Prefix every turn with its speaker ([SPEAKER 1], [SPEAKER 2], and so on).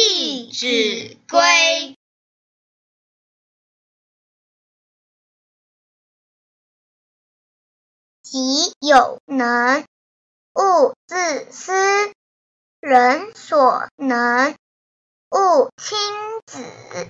[SPEAKER 1] 弟子规，
[SPEAKER 2] 己有能勿自私，人所能勿轻訾。